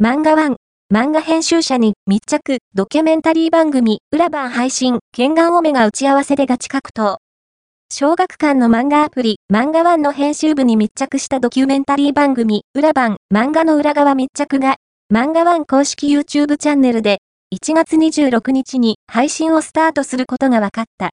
漫画ワ、漫画編集者に密着、ドキュメンタリー番組、裏番配信、剣眼オメガ打ち合わせでガチ格闘。小学館の漫画アプリ、漫画ワの編集部に密着したドキュメンタリー番組、裏番、漫画の裏側密着が、漫画ワ公式 YouTube チャンネルで、1月26日に配信をスタートすることが分かった。